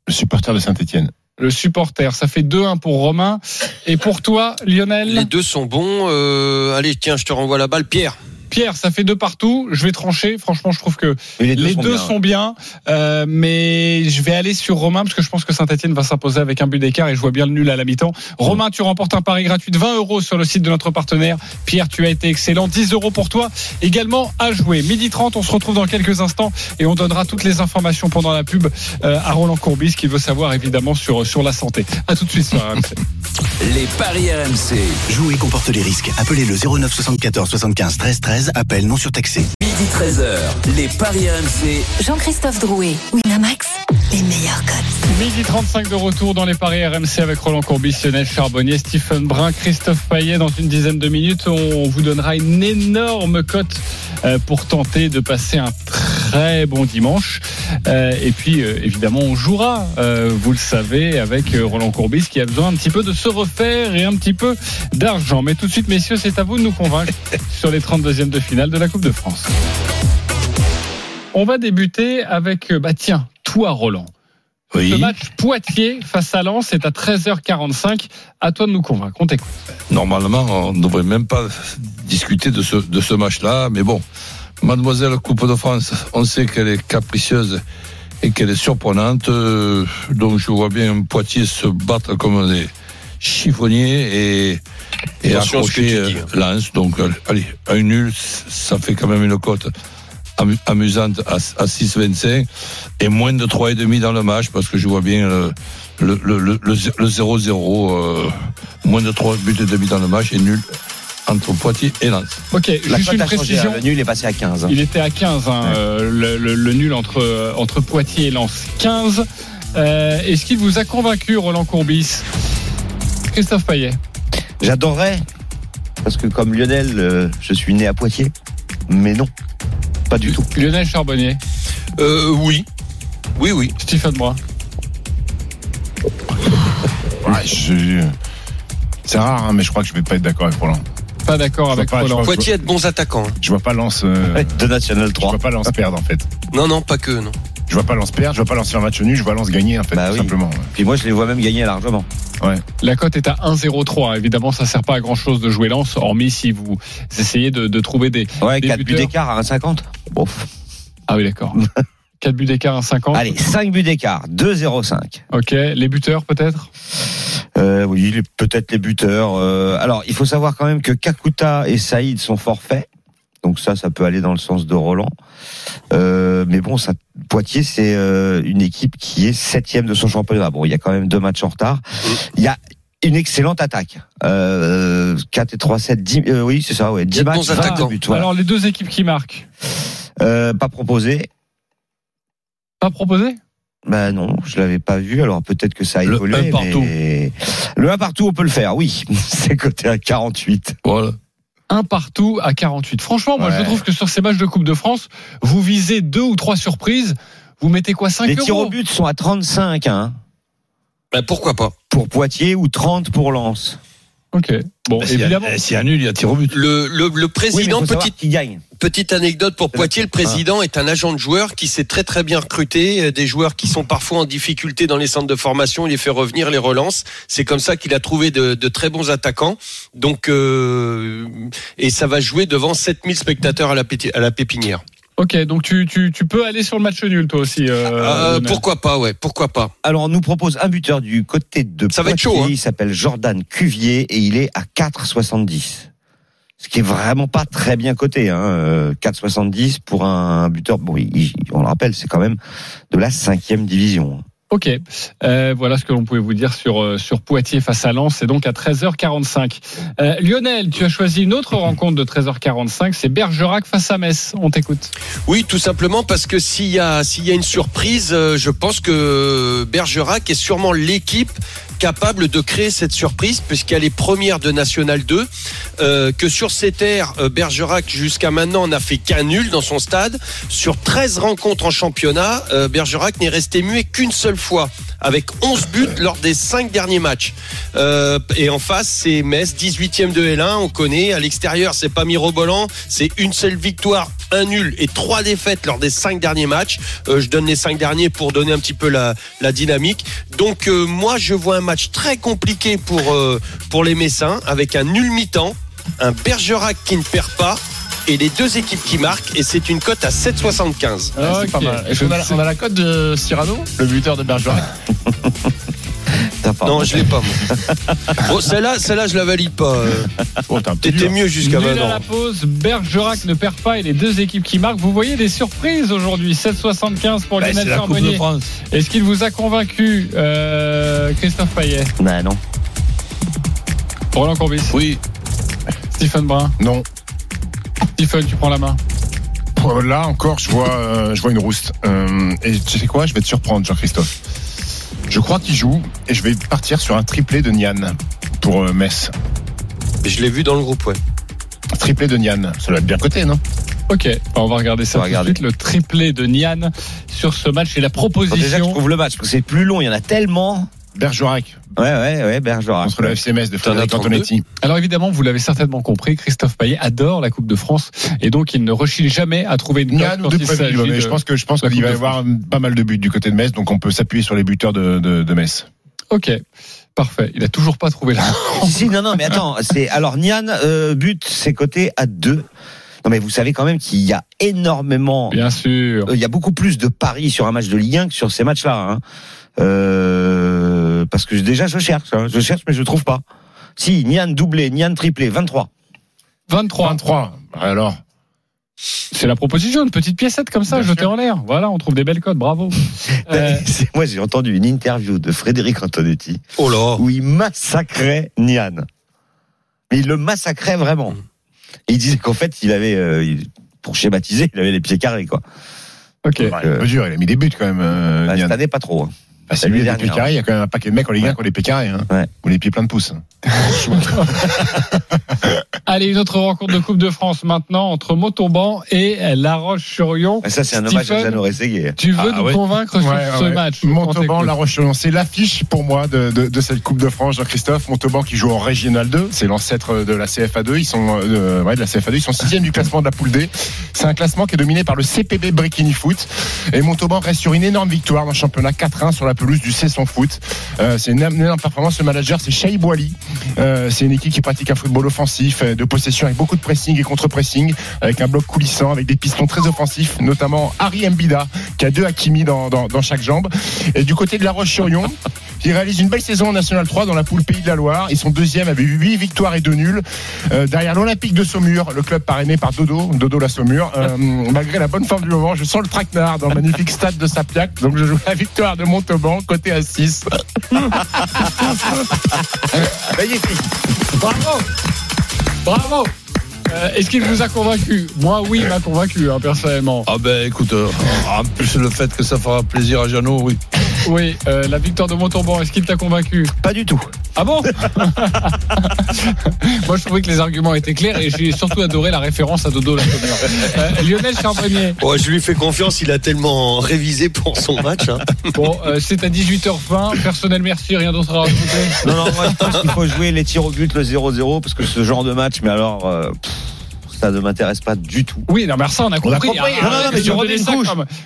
Le supporter de Saint-Etienne. Le supporter. Ça fait 2-1 pour Romain. Et pour toi, Lionel Les deux sont bons. Euh, allez, tiens, je te renvoie la balle, Pierre. Pierre, ça fait deux partout. Je vais trancher. Franchement, je trouve que Mais les deux, sont, bien. Euh, mais je vais aller sur Romain parce que je pense que Saint-Etienne va s'imposer avec un but d'écart et je vois bien le nul à la mi-temps. Romain, tu remportes un pari gratuit de 20 euros sur le site de notre partenaire. Pierre, tu as été excellent. 10 euros pour toi également à jouer. Midi 30, on se retrouve dans quelques instants et on donnera toutes les informations pendant la pub euh, à Roland Courbis qui veut savoir évidemment sur, sur la santé. À tout de suite sur RMC. Les paris RMC. Jouer comporte les risques. Appelez le 09 74 75 13 13. Appel non surtaxé. Midi 13h. Les paris RMC. Jean-Christophe Drouet, Winamax, les meilleurs codes. Midi 35 de retour dans les paris RMC avec Roland Courbis, Lionel Charbonnier, Stephen Brun, Christophe Payet. Dans une dizaine de minutes, on vous donnera une énorme cote euh, pour tenter de passer un très bon dimanche. Euh, Et puis, euh, évidemment, on jouera, vous le savez, avec Roland Courbis qui a besoin un petit peu de se refaire et un petit peu d'argent. Mais tout de suite, messieurs, c'est à vous de nous convaincre sur les 32e de finale de la Coupe de France. On va débuter avec, euh, bah tiens, toi, Roland. Oui. Le match Poitiers face à Lens est à 13h45. À toi de nous convaincre. On t'écoute. Normalement, on ne devrait même pas discuter de ce, de ce match-là. Mais bon, Mademoiselle Coupe de France, on sait qu'elle est capricieuse et qu'elle est surprenante. Euh, Donc je vois bien Poitiers se battre comme des chiffonniers et, et Attention à ce que tu accrocher dis, euh, Lens. Donc euh, allez, un nul, ça fait quand même une cote amu- amusante à, à 6,25 et moins de 3,5 dans le match parce que je vois bien euh, le, le, le, le, le 0-0, euh, moins de 3 buts et demi dans le match et nul entre Poitiers et Lens. Ok, La juste une changé, précision. hein, le nul est passé à 15. hein. Il était à 15, hein, euh, le, le- le nul entre, entre Poitiers et Lens. 15. Euh, Est-ce qu'il vous a convaincu, Roland Courbis? Christophe Payet J'adorerais, parce que comme Lionel, euh, je suis né à Poitiers, mais non, pas du tout. Lionel Charbonnier Euh, oui. Oui, oui. Stephen Brun Ouais, je- C'est rare, hein, mais je crois que je vais pas être d'accord avec Roland. Pas d'accord Je avec pas, je Roland. vois- Poitiers a de bons attaquants. hein. Je vois pas euh, De National je 3. vois pas Lens perdre en fait. Non, non, pas que, non. Je vois pas Lens perdre. Je vois pas Lens faire match nul. Je vois Lens gagner en fait, Bah tout oui. simplement. ouais. Puis moi, je les vois même gagner largement. La cote est à 1,03. Évidemment, ça sert pas à grand chose de jouer Lens, hormis si vous essayez de, de trouver des. Ouais, Des 4 buts d'écart à 1,50. Bon. Ah oui, d'accord. 4 buts d'écart, 1,50. Allez, 5 buts d'écart, 2,05. Ok, les buteurs peut-être? Euh, oui, les- peut-être les buteurs. Euh, alors, il faut savoir quand même que Kakuta et Saïd sont forfaits. Donc ça, ça peut aller dans le sens de Roland. Euh, mais bon, ça, Poitiers, c'est euh, une équipe qui est septième de son championnat. Bon, il y a quand même deux matchs en retard. Il y a une excellente attaque. Euh, 4 et 3, 7, 10, euh, oui, c'est ça, ouais. 10 Il y a de matchs, bons 22 attaquants. buts. voilà. Alors, les deux équipes qui marquent, Euh, pas proposé. pas proposé Ben non, je l'avais pas vu. Alors peut-être que ça a Le évolué. un partout. mais- Le 1 partout, on peut le faire, oui. C'est coté à 48. Voilà. Un partout à 48. Franchement, moi, Ouais. je trouve que sur ces matchs de Coupe de France, vous visez deux ou trois surprises. Vous mettez quoi 5 Les euros tirs au but sont à 35, hein, Ben, pourquoi pas? Pour Poitiers ou 30 pour Lens. Ok. Bon, Bah, évidemment. eh, S'il y a nul, il y a tir au but. le, le, le président, petite, qui gagne. petite anecdote pour Poitiers, le président est un agent de joueurs qui sait très très bien recruter euh, des joueurs qui sont parfois en difficulté dans les centres de formation, il les fait revenir, les relance. C'est comme ça qu'il a trouvé de, de très bons attaquants. Donc euh, et ça va jouer devant 7000 spectateurs à la, à la pépinière. Ok, donc tu, tu, tu peux aller sur le match nul, toi aussi. Euh, Euh, pourquoi pas, ouais, pourquoi pas. Alors, on nous propose un buteur du côté de Ça va être chaud, hein. Il s'appelle Jordan Cuvier et il est à 4,70. Ce qui est vraiment pas très bien coté, hein. euh, 4,70 pour un buteur. Bon, il- il- on le rappelle, c'est quand même de la cinquième division. Ok, Euh, voilà ce que l'on pouvait vous dire sur, euh, Poitiers face à Lens, c'est donc à 13h45. Euh, Lionel, tu as choisi une autre rencontre de 13h45, c'est Bergerac face à Metz. On t'écoute. Oui, tout simplement parce que s'il y a y a une surprise, je pense que Bergerac est sûrement l'équipe capable de créer cette surprise puisqu'elle est première de National 2 euh, que sur ces terres Bergerac jusqu'à maintenant n'a fait qu'un nul dans son stade sur 13 rencontres en championnat Bergerac n'est resté muet qu'une seule fois avec 11 buts lors des 5 derniers matchs Euh, et en face c'est Metz 18e de L1 on connaît à l'extérieur c'est pas mirobolant c'est une seule victoire un nul et trois défaites lors des cinq derniers matchs. Euh, je donne les cinq derniers pour donner un petit peu la, dynamique. Donc euh, moi je vois un match très compliqué pour pour les Messins avec un nul mi-temps, un Bergerac qui ne perd pas et les deux équipes qui marquent et c'est une cote à 7,75. Ah, c'est pas mal. Est-ce qu'on a, on a la cote de Cyrano, le buteur de Bergerac Non, je l'ai pas moi. Bon, celle-là, celle-là je la valide pas. euh. Oh, T'étais mieux jusqu'à Nul à maintenant. la pause, Bergerac ne perd pas et les deux équipes qui marquent. Vous voyez des surprises aujourd'hui, 7,75 pour Bah, Lionel Charbonnier. Est-ce qu'il vous a convaincu, euh, Christophe Payet? Bah non. Roland Courbis? Oui. Stephen Brun? Non. Stephen, tu prends la main Là encore, je vois, euh, je vois une rouste. Euh, et tu sais quoi? Je vais te surprendre, Jean-Christophe. Je crois qu'il joue et je vais partir sur un triplé de Nian pour euh, Metz. Je l'ai vu dans le groupe, ouais. Triplé de Nian. Ça doit être bien coté, non? Ok, on va regarder ça On va tout de regarder. suite. Le triplé de Nian sur ce match et la déjà que je proposition. trouve le match, parce que c'est plus long, il y en a tellement. Bergerac Ouais, ouais, ouais, Bergerac. contre le FC Metz de Frédéric 32. Antonetti. Alors évidemment, vous l'avez certainement compris, Christophe Payet adore la Coupe de France et donc il ne rechigne jamais à trouver une cote de Préville, mais de- je pense que je pense qu'il va y de avoir pas mal de buts du côté de Metz, donc on peut s'appuyer sur les buteurs de, de, de Metz. Ok, parfait. Il a toujours pas trouvé la. Si, si, non, non, mais attends, c'est alors Nian euh, but c'est coté à 2. Non mais vous savez quand même qu'il y a énormément, Bien sûr. euh, il y a beaucoup plus de paris sur un match de Ligue 1 que sur ces matchs-là. Hein. Euh, parce que déjà je cherche, hein, je cherche mais je trouve pas. Si Nian doublé, Nian triplé, 23. 23. 23. Alors, C'est la proposition, une petite piécette comme ça, Bien jetée sûr. en l'air. Voilà, on trouve des belles cotes, bravo. Euh, Moi j'ai entendu une interview de Frédéric Antonetti Oh là où il massacrait Nian. Mais il le massacrait vraiment. Et il disait qu'en fait il avait, euh, pour schématiser, il avait les pieds carrés quoi. ok. dur, il a mis des buts quand même, euh, Bah, Nian. cette année pas trop. hein. Ah, c'est lui, les pieds carrés. Il y a quand même un paquet de mecs en Ligue 1 qui ont les pieds carrés. Hein. Ouais. Ou les pieds pleins de pouces. Allez, une autre rencontre de Coupe de France maintenant entre Montauban et La Roche-sur-Yon. Ah, Ça c'est un hommage à Jeannot Rességuier. Tu veux Ah, nous ouais. convaincre sur Ouais, ce ouais. match Montauban, On La. Roche-sur-Yon, c'est l'affiche pour moi de, de, de cette Coupe de France, Jean-Christophe. Montauban qui joue en Régional 2, c'est l'ancêtre de la CFA 2. Ils sont, euh, ouais, de la CFA 2, ils sont sixième du classement de la poule D. C'est un classement qui est dominé par le CPB Brekini Foot. Et Montauban reste sur une énorme victoire dans le championnat 4-1 sur la pelouse du Cesson Foot. Euh, c'est une, énorme performance. Le manager, c'est Shaib Wali. Euh, c'est une équipe qui pratique un football offensif, de possession avec beaucoup de pressing et contre-pressing, avec un bloc coulissant, avec des pistons très offensifs, notamment Harry Mbida, qui a deux Hakimi dans, dans, dans chaque jambe. Et du côté de La Roche-sur-Yon, qui réalise une belle saison en National 3 dans la poule Pays de la Loire. Ils sont deuxième avec 8 victoires et 2 nuls. Euh, derrière l'Olympique de Saumur, le club parrainé par Dodo, Dodo la Saumur. Euh, malgré la bonne forme du moment, je sens le traquenard dans le magnifique stade de Sapiac. Donc je joue la victoire de Montauban, côté à 6. Magnifique. Bravo Bravo Euh, Est-ce qu'il vous a convaincu Moi, oui, il m'a convaincu, hein, personnellement. Ah ben écoute, euh, en plus le fait que ça fera plaisir à Jeannot, oui. Oui, euh, la victoire de Montauban, est-ce qu'il t'a convaincu Pas du tout. Ah bon Moi, je trouvais que les arguments étaient clairs et j'ai surtout adoré la référence à Dodo la. Euh, Lionel Charbonnier, Ouais, je lui fais confiance, il a tellement révisé pour son match. hein. bon, euh, c'est à 18h20. Personnel, merci, rien d'autre à rajouter. Non, non, moi je pense qu'il faut jouer les tirs au but, le 0-0, parce que ce genre de match, mais alors, euh, pff, ça ne m'intéresse pas du tout. Oui, non, mais ça, on a compris. compris. Ah, Non, non, non, mais je redonnais ça comme-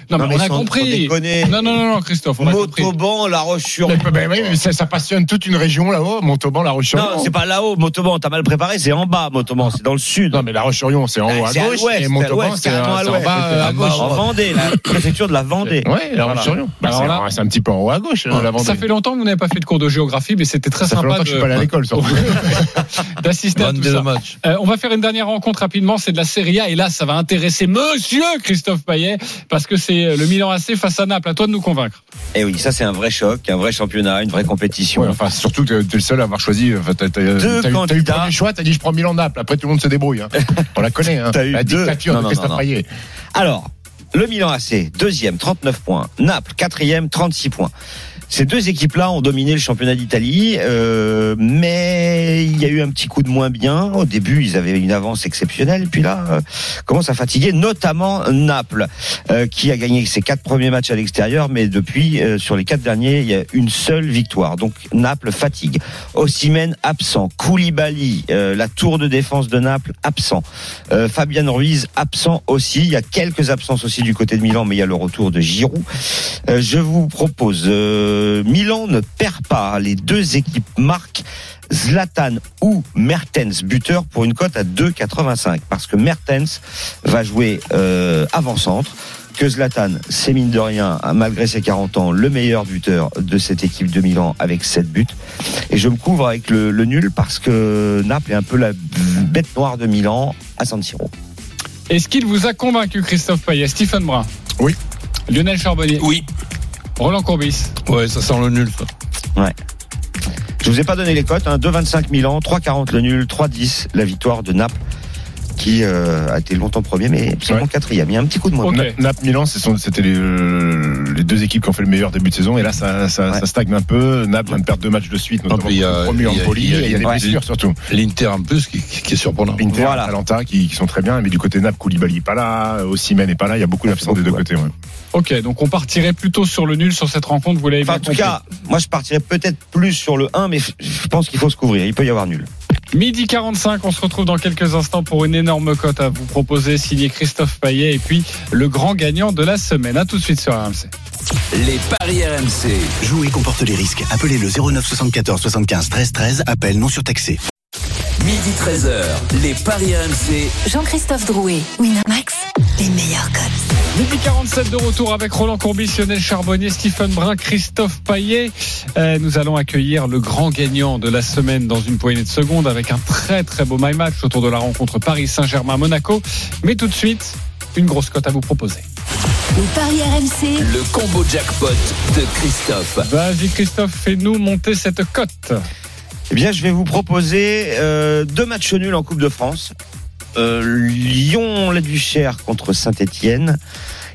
Non, mais mais on a compris. Non, non, non, non, Christophe, on a compris. Montauban, La Roche-sur. Mais, mais oui, mais ça, ça passionne toute une région là-haut, Montauban, La Roche-sur-Yon. Non, c'est pas là-haut, Montauban, t'as mal préparé, c'est en bas, Montauban, c'est dans le sud. Non, mais La Roche-sur-Yon, c'est en haut à gauche. et Montauban, c'est en l'ouest. bas euh, à gauche. En Vendée, la préfecture de la Vendée. Ouais, La Roche-sur-Yon. Bah, c'est- un petit peu en haut à gauche, la Vendée. Ça fait longtemps que vous n'avez pas fait de cours de géographie, mais c'était très Ça fait sympa longtemps que je suis pas allé à l'école, d'assister à tout ça. Euh, on va faire une dernière rencontre rapidement, c'est de la Serie A et là ça va intéresser Monsieur Christophe Payet parce que c'est euh, le Milan AC face à Naples. À toi de nous convaincre. Et oui, ça c'est un vrai choc, un vrai championnat, une vraie compétition. Ouais, enfin, surtout que t'es le seul à avoir choisi. Enfin, t'as, t'as, Deux t'as eu- t'as eu le premier choix, t'as dit je prends Milan Naples. Après, tout le monde se débrouille. Hein. On la connaît. Hein. T'as eu la deux. dictature Non, de non, Christophe non, non. Payet. Alors, le Milan AC, deuxième, 39 points. Naples, quatrième, 36 points. Ces deux équipes-là ont dominé le championnat d'Italie, euh, mais il y a eu un petit coup de moins bien. Au début, ils avaient une avance exceptionnelle, puis là, euh, commence à fatiguer, notamment Naples, euh, qui a gagné ses quatre premiers matchs à l'extérieur, mais depuis, euh, sur les quatre derniers, il y a une seule victoire. Donc Naples fatigue. Ossimène absent, Koulibaly, la tour de défense de Naples absent, Fabian Ruiz absent aussi. Il y a quelques absences aussi du côté de Milan, mais il y a le retour de Giroud. Je vous propose, Milan ne perd pas. Les deux équipes marquent Zlatan ou Mertens buteur pour une cote à 2,85 parce que Mertens va jouer euh, avant-centre. Que Zlatan, c'est mine de rien, malgré ses 40 ans, le meilleur buteur de cette équipe de Milan avec 7 buts. Et je me couvre avec le, le nul parce que Naples est un peu la bête noire de Milan à San Siro. Est-ce qu'il vous a convaincu Christophe Payet, Stephen Brun? Oui. Lionel Charbonnier, Oui. Roland Courbis. Ouais, ça sent le nul. Ça. Je vous ai pas donné les cotes, hein, 2,25 Milan, 3,40 le nul, 3,10 la victoire de Naples. qui euh, a été longtemps premier, mais seulement Ouais. quatrième. Il y a un petit coup de moins. Ok. Na- Naples Milan, ce sont- c'était les, euh, les deux équipes qui ont fait le meilleur début de saison. Et là, ça, ça, Ouais. ça stagne un peu. Naples vient de perdre deux matchs de suite, notamment il y a- premier il y a- Empoli. il y a- Et il y a des ouais. blessures surtout. L'Inter en plus qui, qui est surprenant. Inter, Voilà. Atalanta qui, qui sont très bien. Mais du côté Naples, Koulibaly n'est pas là. Osimhen n'est pas là. Il y a beaucoup d'absents des deux côtés. Ok, donc on partirait plutôt sur le nul sur cette rencontre, vous l'avez Enfin, en tout compris. cas, moi je partirais peut-être plus sur le 1, mais je pense qu'il faut se couvrir. Il peut y avoir nul. Midi 45, on se retrouve dans quelques instants pour une énorme cote à vous proposer, signé Christophe Payet et puis le grand gagnant de la semaine. À tout de suite sur RMC. Les paris RMC. Jouer comporte les risques. Appelez le 09 74 75 13 13. Appel non surtaxé. Midi 13h. Les paris RMC. Jean-Christophe Drouet, Winamax, les meilleurs codes. Midi 47 de retour avec Roland Courbis, Lionel Charbonnier, Stephen Brun, Christophe Payet. Euh, nous allons accueillir le grand gagnant de la semaine dans une poignée de secondes avec un très très beau my match autour de la rencontre Paris Saint-Germain-Monaco. Mais tout de suite, une grosse cote à vous proposer. Les paris RMC, Le combo jackpot de Christophe. Vas-y Christophe, fais-nous monter cette cote. Eh bien, je vais vous proposer euh, deux matchs nuls en Coupe de France. Euh, Lyon-la-Duchère contre Saint-Étienne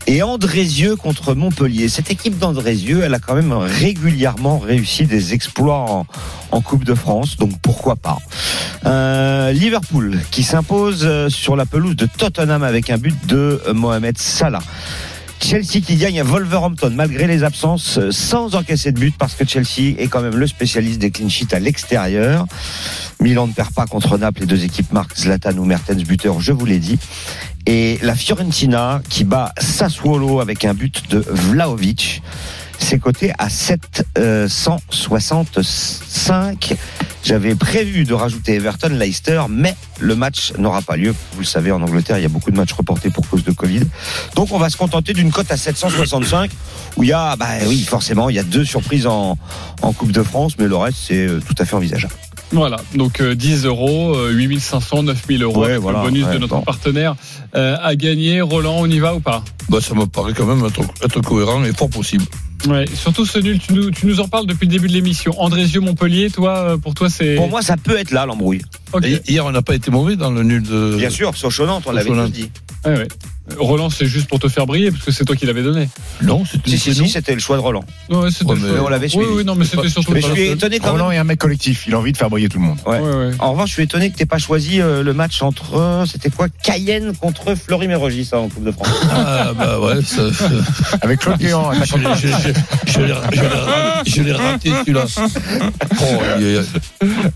et Andrézieux contre Montpellier. Cette équipe d'Andrézieux, elle a quand même régulièrement réussi des exploits en, en Coupe de France, donc pourquoi pas. Euh, Liverpool qui s'impose sur la pelouse de Tottenham avec un but de Mohamed Salah. Chelsea qui gagne à Wolverhampton malgré les absences euh, sans encaisser de but parce que Chelsea est quand même le spécialiste des clean à l'extérieur. Milan ne perd pas contre Naples, les deux équipes marquent Zlatan ou Mertens buteur, je vous l'ai dit. Et la Fiorentina qui bat Sassuolo avec un but de Vlaovic. C'est coté à 765. J'avais prévu de rajouter Everton, Leicester, mais le match n'aura pas lieu. Vous le savez, en Angleterre, il y a beaucoup de matchs reportés pour cause de Covid. Donc on va se contenter d'une cote à 765 où il y a, bah oui, forcément, il y a deux surprises en, en Coupe de France, mais le reste, c'est euh, tout à fait envisageable. Voilà, donc euh, 10 euros, euh, 8500, 9000 euros. Ouais, avec voilà, le bonus ouais, de notre bon. partenaire euh, à gagner. Roland, on y va ou pas? Bah, ça me paraît quand même être, être cohérent et fort possible. Ouais, surtout ce nul, tu nous, tu nous en parles depuis le début de l'émission. Andrézieux Montpellier, toi, euh, pour toi, c'est. Pour moi, ça peut être là l'embrouille. Hier, on n'a pas été mauvais dans le nul de. Bien sûr, Sochonante, on l'avait dit. Ouais, ouais. Roland, c'est juste pour te faire briller, parce que c'est toi qui l'avais donné. Non, c'était Si, si, c'était le choix de Roland. Ouais, Ouais, mais on l'avait Oui, suivi. oui, non, mais c'était surtout Mais je suis étonné quand Roland même. est un mec collectif. Il a envie de faire briller tout le monde. Ouais. Ouais, ouais. En revanche, je suis étonné que t'aies pas choisi euh, le match entre, euh, c'était quoi, Cayenne contre Florimérogis ça en Coupe de France. Ah, bah ouais, ça, Avec Claude Guéant, je, je, je, je l'ai raté- je l'ai raté celui-là. Oh, il y a-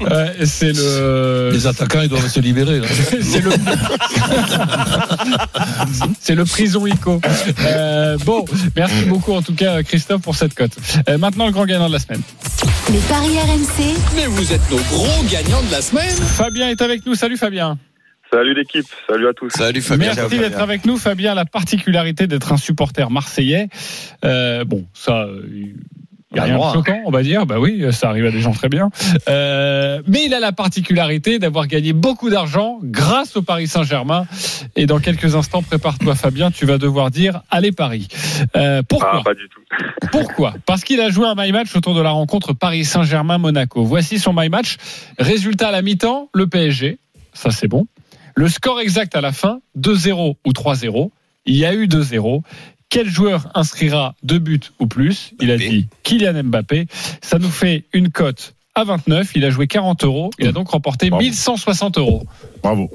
Ouais, c'est le. les attaquants, ils doivent se libérer. C'est le. c'est le prison ICO. Euh, bon, merci beaucoup en tout cas, Christophe, pour cette cote. Euh, maintenant, le grand gagnant de la semaine. les paris RMC, Mais vous êtes nos gros gagnants de la semaine. Fabien est avec nous. Salut Fabien. Salut l'équipe, salut à tous. Salut Merci Fabien. d'être avec nous, Fabien. La particularité d'être un supporter marseillais, euh, bon, ça, il n'y a rien de droit, hein. choquant, on va dire. Bah oui, ça arrive à des gens très bien. Euh, mais il a la particularité d'avoir gagné beaucoup d'argent grâce au Paris Saint-Germain. Et dans quelques instants, prépare-toi, Fabien, tu vas devoir dire allez Paris. Euh, pourquoi Ah, pas du tout. Pourquoi? Parce qu'il a joué un my match autour de la rencontre Paris Saint-Germain-Monaco. Voici son my match. Résultat à la mi-temps, le PSG. Ça, c'est bon. Le score exact à la fin, 2-0 ou 3-0. Il y a eu 2-0. Quel joueur inscrira deux buts ou plus? Il a Mbappé. dit Kylian Mbappé. Ça nous fait une cote à 29. Il a joué 40 euros. Il a donc remporté Bravo. 1160 euros. Bravo.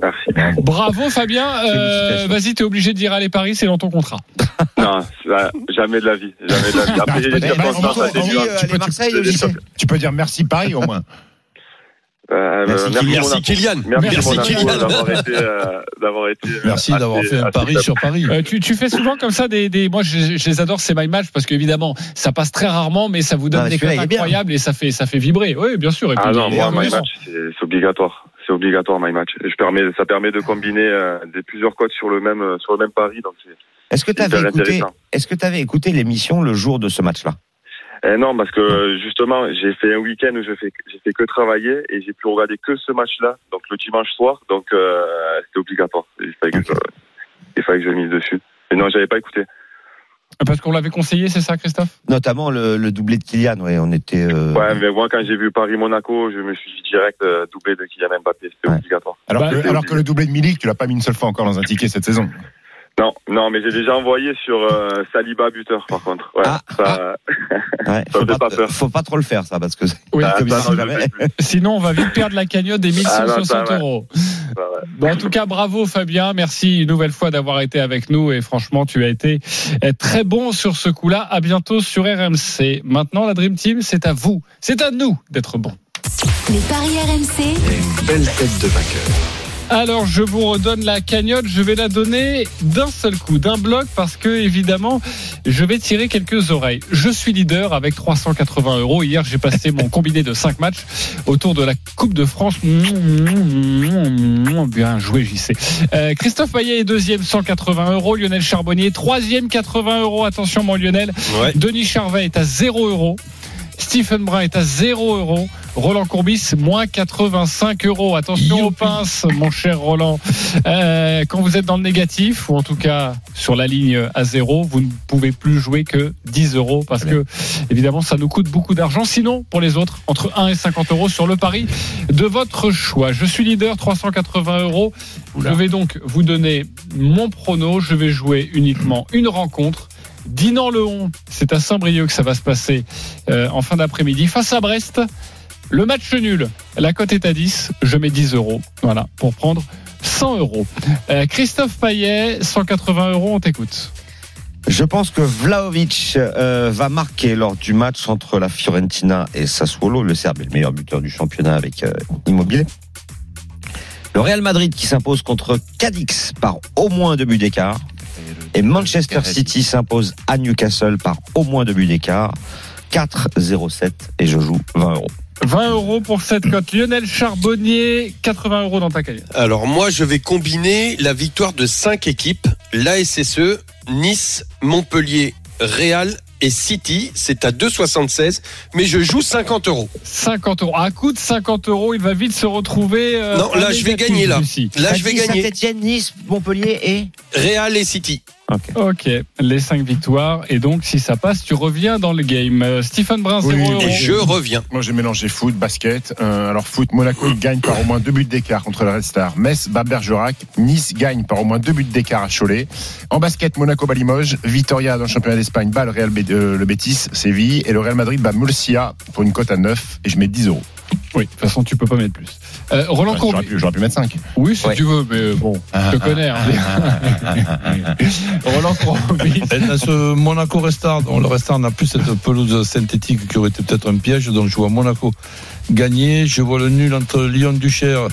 Merci. Bravo Fabien. Euh. Vas-y, t'es obligé de dire allez Paris, c'est dans ton contrat. Non, ça, jamais de la vie. Jamais de la vie. Après, Bah, euh, peux-. Tu peux dire merci Paris au moins. Euh, Merci, merci, Merci. Kylian. Merci, Kylian. d'avoir été, euh, d'avoir été. euh, Merci d'avoir fait un pari sur Paris. Euh, tu, tu fais souvent comme ça des, des moi je, je les adore ces my match parce qu'évidemment ça passe très rarement mais ça vous donne Ah, des cotes incroyables et ça fait ça fait vibrer oui bien sûr et Ah non, moi, my match, c'est c'est obligatoire. C'est obligatoire, my match. Je permets, ça permet de combiner euh, des plusieurs codes sur le même, euh, sur le même pari. Donc, c'est Est-ce que tu avais écouté, est-ce que tu avais écouté l'émission le jour de ce match-là? Eh non, parce que justement, j'ai fait un week-end où je fais, j'ai fait que travailler et j'ai pu regarder que ce match-là, donc le dimanche soir. Donc, euh, c'était obligatoire. Il fallait que, il fallait que je mise dessus. Et non, j'avais pas écouté. Parce qu'on l'avait conseillé, c'est ça, Christophe? Notamment le, le doublé de Kylian, ouais, on était. euh, Ouais, mais moi, quand j'ai vu Paris-Monaco, je me suis dit direct euh, doublé de Kylian Mbappé. C'était Ouais. obligatoire. Alors, Bah, que, alors que le doublé de Milik, tu l'as pas mis une seule fois encore dans un ticket cette saison. Non, non, mais j'ai déjà envoyé sur euh, Saliba buteur, par contre. Ouais, Ah, ça, ouais, Ça faut, pas, pas peur. faut pas trop le faire, ça, parce que Oui, ça, comme ça. Sinon, on va vite perdre la cagnotte des Ah, non, 1160 ça, ouais. euros. Bon, en tout cas, bravo Fabien. Merci une nouvelle fois d'avoir été avec nous. Et franchement, tu as été euh, très bon sur ce coup-là. À bientôt sur RMC. Maintenant, la Dream Team, c'est à vous. C'est à nous d'être bons. Les paris RMC. Une belle tête de vainqueur. Alors, je vous redonne la cagnotte. Je vais la donner d'un seul coup, d'un bloc, parce que, évidemment, je vais tirer quelques oreilles. Je suis leader avec 380 euros. Hier, j'ai passé mon combiné de 5 matchs autour de la Coupe de France. Bien joué, JC. Euh, Christophe Payet est deuxième, 180 euros. Lionel Charbonnier, troisième, 80 euros. Attention, mon Lionel. Ouais. Denis Charvet est à 0 euros. Stephen Brun est à 0 euros. Roland Courbis, moins 85 euros. Attention aux pinces, mon cher Roland. Euh, quand vous êtes dans le négatif, ou en tout cas sur la ligne à zéro, vous ne pouvez plus jouer que 10 euros parce que, évidemment, ça nous coûte beaucoup d'argent. Sinon, pour les autres, entre 1 et 50 euros sur le pari de votre choix. Je suis leader, 380 euros. Je vais donc vous donner mon prono. Je vais jouer uniquement une rencontre. Dinan-le-On, c'est à Saint-Brieuc que ça va se passer euh, en fin d'après-midi face à Brest. Le match nul, la cote est à 10, je mets 10 euros. Voilà, pour prendre 100 euros. Euh, Christophe Payet, 180 euros, on t'écoute. Je pense que Vlaovic euh, va marquer lors du match entre la Fiorentina et Sassuolo. Le Serbe est le meilleur buteur du championnat avec euh. Le Real Madrid qui s'impose contre Cadix par au moins deux buts d'écart. Et Manchester City s'impose à Newcastle par au moins deux buts d'écart. 4-0-7 et je joue 20 euros. 20 euros pour cette cote. Lionel Charbonnier, 80 euros dans ta cagnotte. Alors moi, je vais combiner la victoire de cinq équipes l'ASSE, Nice, Montpellier, Real et City. C'est à 2,76, mais je joue 50 euros. 50 euros. À coût de 50 euros, il va vite se retrouver. euh, Non, là, je vais gagner, là. Là, je vais gagner. Saint-Etienne, Nice, Montpellier et. Real et City. Ok, les 5 victoires. Et donc, si ça passe, tu reviens dans le game. Euh, Stephen Brun, 0 Oui, euros. Et je reviens. Moi, j'ai mélangé foot, basket. Euh, alors, foot, Monaco il gagne par au moins deux buts d'écart contre le Red Star. Metz bat Bergerac. Nice gagne par au moins deux buts d'écart à Cholet. En basket, Monaco bat Limoges. Vitoria dans le championnat d'Espagne bat le Real euh, le Betis, Séville. Et le Real Madrid bat Murcia pour une cote à 9. Et je mets 10 euros. Oui, de toute façon, tu peux pas mettre plus. Euh, Roland Enfin, J'aurais Courbis. pu, j'aurais pu mettre 5. Oui, si Ouais. tu veux, mais bon, je te connais. hein. Roland Courbis. Et Dans ce Monaco Restart, bon, le Restart n'a plus cette pelouse synthétique qui aurait été peut-être un piège, donc je vois Monaco gagner. Je vois le nul entre Lyon-Duchère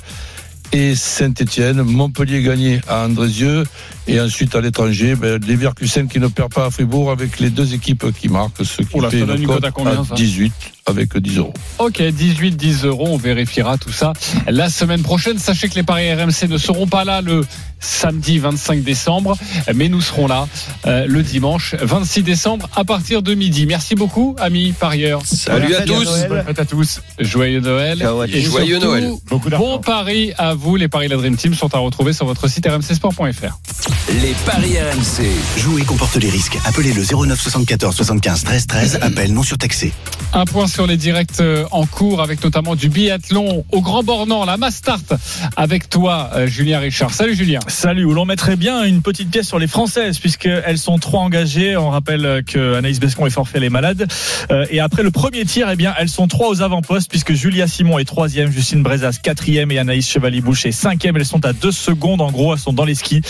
et Saint-Etienne. Montpellier gagner à Andrézieux. Et ensuite à l'étranger, ben, Leverkusen qui ne perd pas à Fribourg avec les deux équipes qui marquent, ce qui Oula, fait cote à combien, ça 18 avec 10 euros. Ok, 18, 10 euros, on vérifiera tout ça la semaine prochaine. Sachez que les paris RMC ne seront pas là le samedi 25 décembre, mais nous serons là euh, le dimanche 26 décembre à partir de midi. Merci beaucoup, amis parieurs. Salut à tous. Bonne fête à tous. Joyeux Noël. Ciao à Et tous. Joyeux surtout, Noël. Bon pari à vous. Les paris de la Dream Team sont à retrouver sur votre site rmcsport.fr. Les paris RMC. Jouer comporte les risques. Appelez le 09 74 75 13 13. Appel non surtaxé. Un point sur les directs euh, en cours avec notamment du biathlon au Grand Bornand, la Mastart avec toi, euh, Julien Richard. Salut Julien. Salut, où l'on mettrait bien une petite pièce sur les Françaises, puisqu'elles sont trois engagées. On rappelle que Anaïs Bescon est forfait, les malades. Euh, et après le premier tir, eh bien, elles sont trois aux avant-postes, puisque Julia Simon est troisième, Justine Brezas quatrième et Anaïs Chevalier-Boucher cinquième. Elles sont à deux secondes, en gros, elles sont dans les skis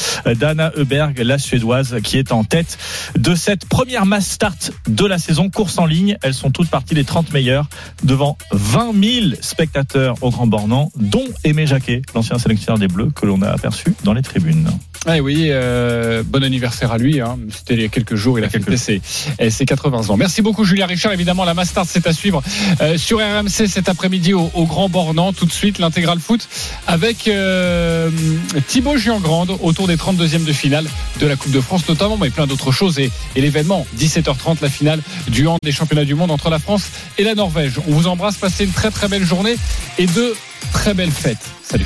d'Anna Heuberg, la Suédoise, qui est en tête de cette première mass start de la saison, course en ligne. Elles sont toutes parties les 30 meilleures, devant 20 000 spectateurs au Grand Bornand, dont Aimé Jacquet, l'ancien sélectionneur des Bleus, que l'on a aperçu dans les tribunes. Ah oui, euh, bon anniversaire à lui. Hein. C'était il y a quelques jours, il a fêté ses, eh, ses 80 ans. Merci beaucoup Julien Richard. Évidemment, la Mastart, c'est à suivre euh, sur RMC cet après-midi au, au Grand Bornand. Tout de suite, l'intégral foot avec euh, Thibaut Giangrande autour des 32e de finale de la Coupe de France notamment, mais plein d'autres choses. Et, et l'événement, 17h30, la finale du hand des championnats du monde entre la France et la Norvège. On vous embrasse, passez une très très belle journée et de très belles fêtes. Salut.